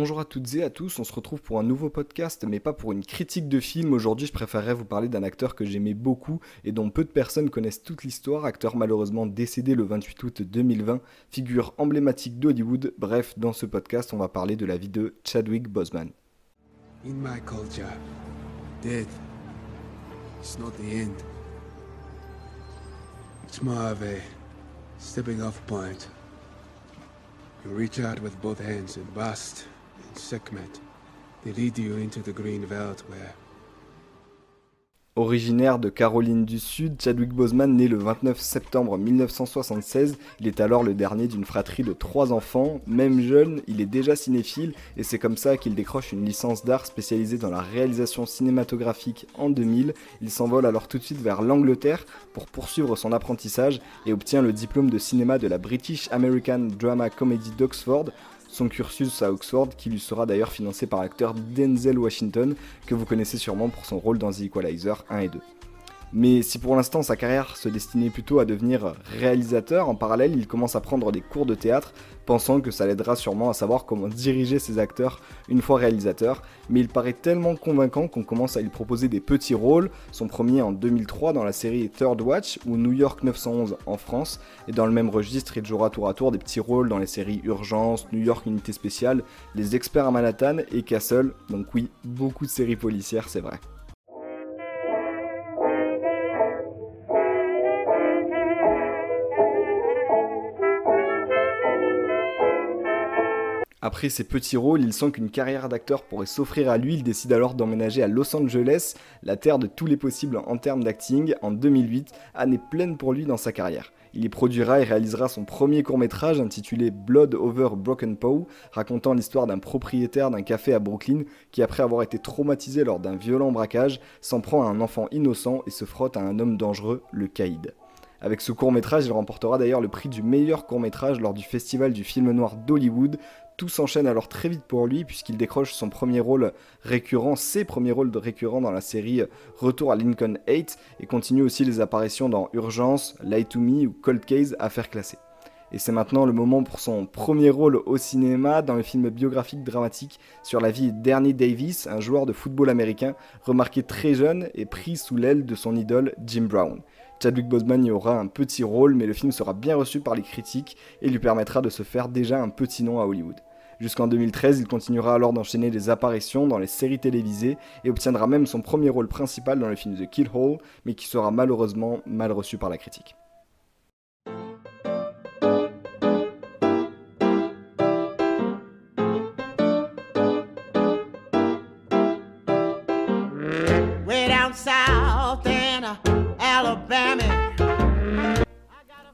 Bonjour à toutes et à tous, on se retrouve pour un nouveau podcast, mais pas pour une critique de film. Aujourd'hui, je préférerais vous parler d'un acteur que j'aimais beaucoup et dont peu de personnes connaissent toute l'histoire, acteur malheureusement décédé le 28 août 2020, figure emblématique d'Hollywood. Bref, dans ce podcast, on va parler de la vie de Chadwick Boseman. In my culture, stepping off point. You reach out with both hands and bust Originaire de Caroline du Sud, Chadwick Boseman naît le 29 septembre 1976. Il est alors le dernier d'une fratrie de trois enfants. Même jeune, il est déjà cinéphile et c'est comme ça qu'il décroche une licence d'art spécialisée dans la réalisation cinématographique en 2000. Il s'envole alors tout de suite vers l'Angleterre pour poursuivre son apprentissage et obtient le diplôme de cinéma de la British American Drama Comedy d'Oxford son cursus à Oxford, qui lui sera d'ailleurs financé par l'acteur Denzel Washington, que vous connaissez sûrement pour son rôle dans The Equalizer 1 et 2. Mais si pour l'instant sa carrière se destinait plutôt à devenir réalisateur, en parallèle il commence à prendre des cours de théâtre, pensant que ça l'aidera sûrement à savoir comment diriger ses acteurs une fois réalisateur, mais il paraît tellement convaincant qu'on commence à lui proposer des petits rôles, son premier en 2003 dans la série Third Watch ou New York 911 en France, et dans le même registre il jouera tour à tour des petits rôles dans les séries Urgence, New York Unité Spéciale, Les Experts à Manhattan et Castle, donc oui, beaucoup de séries policières c'est vrai. Après ces petits rôles, il sent qu'une carrière d'acteur pourrait s'offrir à lui. Il décide alors d'emménager à Los Angeles, la terre de tous les possibles en termes d'acting, en 2008, année pleine pour lui dans sa carrière. Il y produira et réalisera son premier court-métrage intitulé Blood Over Broken Paw, racontant l'histoire d'un propriétaire d'un café à Brooklyn qui, après avoir été traumatisé lors d'un violent braquage, s'en prend à un enfant innocent et se frotte à un homme dangereux, le caïd. Avec ce court métrage, il remportera d'ailleurs le prix du meilleur court métrage lors du Festival du film noir d'Hollywood, tout s'enchaîne alors très vite pour lui puisqu'il décroche son premier rôle récurrent, ses premiers rôles récurrents dans la série Retour à Lincoln 8 et continue aussi les apparitions dans Urgence, Lie to Me ou Cold Case, affaires classées. Et c'est maintenant le moment pour son premier rôle au cinéma dans le film biographique dramatique sur la vie d'Ernie Davis, un joueur de football américain remarqué très jeune et pris sous l'aile de son idole Jim Brown. Chadwick Boseman y aura un petit rôle, mais le film sera bien reçu par les critiques et lui permettra de se faire déjà un petit nom à Hollywood. Jusqu'en 2013, il continuera alors d'enchaîner des apparitions dans les séries télévisées et obtiendra même son premier rôle principal dans le film The Kill Hole, mais qui sera malheureusement mal reçu par la critique.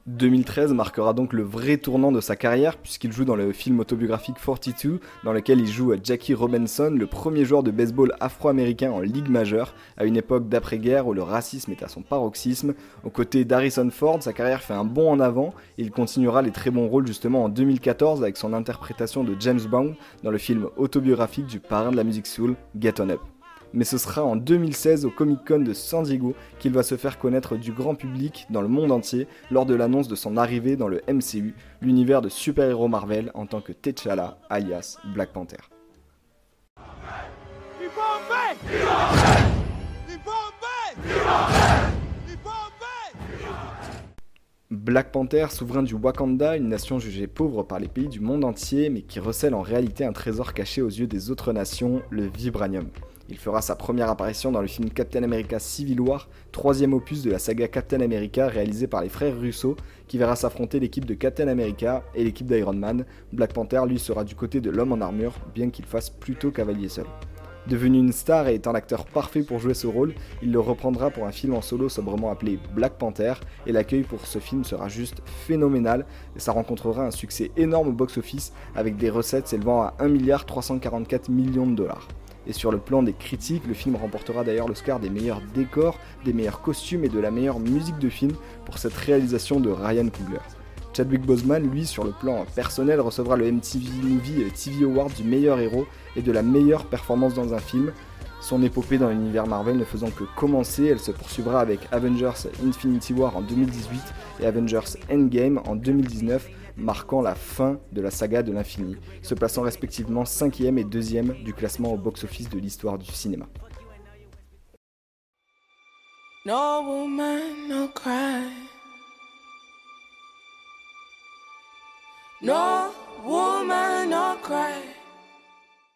2013 marquera donc le vrai tournant de sa carrière puisqu'il joue dans le film autobiographique 42 dans lequel il joue Jackie Robinson, le premier joueur de baseball afro-américain en ligue majeure à une époque d'après-guerre où le racisme est à son paroxysme. Aux côtés d'Harrison Ford, sa carrière fait un bond en avant. Et il continuera les très bons rôles justement en 2014 avec son interprétation de James Bond dans le film autobiographique du parrain de la musique soul Get On Up mais ce sera en 2016 au Comic Con de San Diego qu'il va se faire connaître du grand public dans le monde entier lors de l'annonce de son arrivée dans le MCU, l'univers de super-héros Marvel en tant que T'Challa, alias Black Panther. Black Panther, souverain du Wakanda, une nation jugée pauvre par les pays du monde entier, mais qui recèle en réalité un trésor caché aux yeux des autres nations, le vibranium. Il fera sa première apparition dans le film Captain America Civil War, troisième opus de la saga Captain America réalisé par les frères Russo, qui verra s'affronter l'équipe de Captain America et l'équipe d'Iron Man. Black Panther, lui, sera du côté de l'homme en armure, bien qu'il fasse plutôt cavalier seul. Devenu une star et étant l'acteur parfait pour jouer ce rôle, il le reprendra pour un film en solo sobrement appelé Black Panther, et l'accueil pour ce film sera juste phénoménal, et ça rencontrera un succès énorme au box-office avec des recettes s'élevant à 1,344 milliard de dollars. Et sur le plan des critiques, le film remportera d'ailleurs l'Oscar des meilleurs décors, des meilleurs costumes et de la meilleure musique de film pour cette réalisation de Ryan Coogler. Chadwick Boseman, lui, sur le plan personnel, recevra le MTV Movie TV Award du meilleur héros et de la meilleure performance dans un film. Son épopée dans l'univers Marvel ne faisant que commencer, elle se poursuivra avec Avengers Infinity War en 2018 et Avengers Endgame en 2019, marquant la fin de la saga de l'infini, se plaçant respectivement 5e et 2e du classement au box-office de l'histoire du cinéma.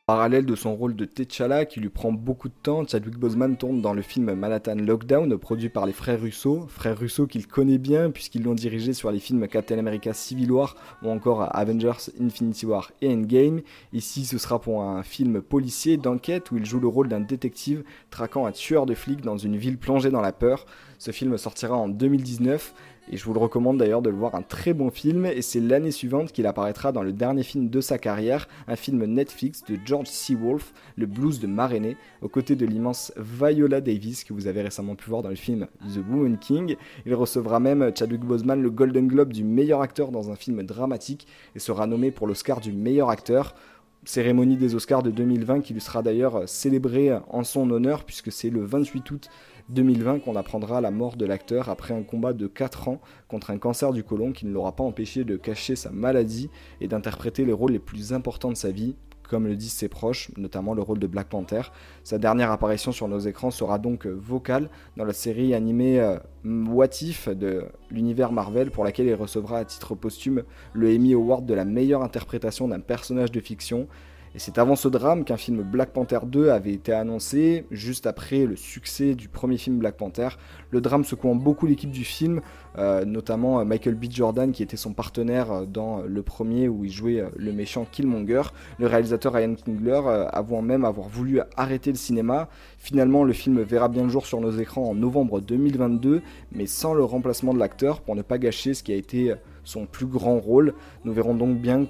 Parallèle de son rôle de T'Challa qui lui prend beaucoup de temps, Chadwick Boseman tourne dans le film Manhattan Lockdown produit par les frères Russo, frères Russo qu'il connaît bien puisqu'ils l'ont dirigé sur les films Captain America Civil War ou encore Avengers Infinity War et Endgame. Ici ce sera pour un film policier d'enquête où il joue le rôle d'un détective traquant un tueur de flics dans une ville plongée dans la peur. Ce film sortira en 2019 et je vous le recommande d'ailleurs de le voir, un très bon film. Et c'est l'année suivante qu'il apparaîtra dans le dernier film de sa carrière, un film Netflix de George C. Wolfe, Le Blues de Maréné, aux côtés de l'immense Viola Davis que vous avez récemment pu voir dans le film The Woman King. Il recevra même Chadwick Boseman le Golden Globe du meilleur acteur dans un film dramatique et sera nommé pour l'Oscar du meilleur acteur cérémonie des Oscars de 2020 qui lui sera d'ailleurs célébrée en son honneur puisque c'est le 28 août 2020 qu'on apprendra la mort de l'acteur après un combat de 4 ans contre un cancer du côlon qui ne l'aura pas empêché de cacher sa maladie et d'interpréter les rôles les plus importants de sa vie, comme le disent ses proches, notamment le rôle de Black Panther. Sa dernière apparition sur nos écrans sera donc vocale dans la série animée euh, What If de l'univers Marvel pour laquelle il recevra à titre posthume le Emmy Award de la meilleure interprétation d'un personnage de fiction et c'est avant ce drame qu'un film Black Panther 2 avait été annoncé, juste après le succès du premier film Black Panther. Le drame secouant beaucoup l'équipe du film, euh, notamment euh, Michael B. Jordan qui était son partenaire euh, dans le premier où il jouait le méchant Killmonger. Le réalisateur Ryan Coogler avouant même avoir voulu arrêter le cinéma. Finalement, le film verra bien le jour sur nos écrans en novembre 2022, mais sans le remplacement de l'acteur pour ne pas gâcher ce qui a été son plus grand rôle. Nous verrons donc bien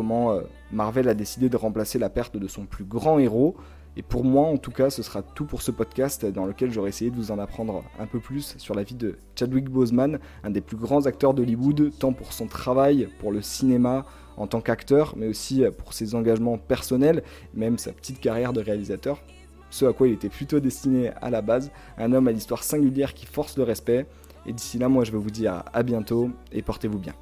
comment euh, Marvel a décidé de remplacer la perte de son plus grand héros. Et pour moi, en tout cas, ce sera tout pour ce podcast dans lequel j'aurai essayé de vous en apprendre un peu plus sur la vie de Chadwick Boseman, un des plus grands acteurs d'Hollywood, tant pour son travail, pour le cinéma en tant qu'acteur, mais aussi pour ses engagements personnels, même sa petite carrière de réalisateur, ce à quoi il était plutôt destiné à la base, un homme à l'histoire singulière qui force le respect. Et d'ici là, moi je vais vous dire à bientôt et portez-vous bien.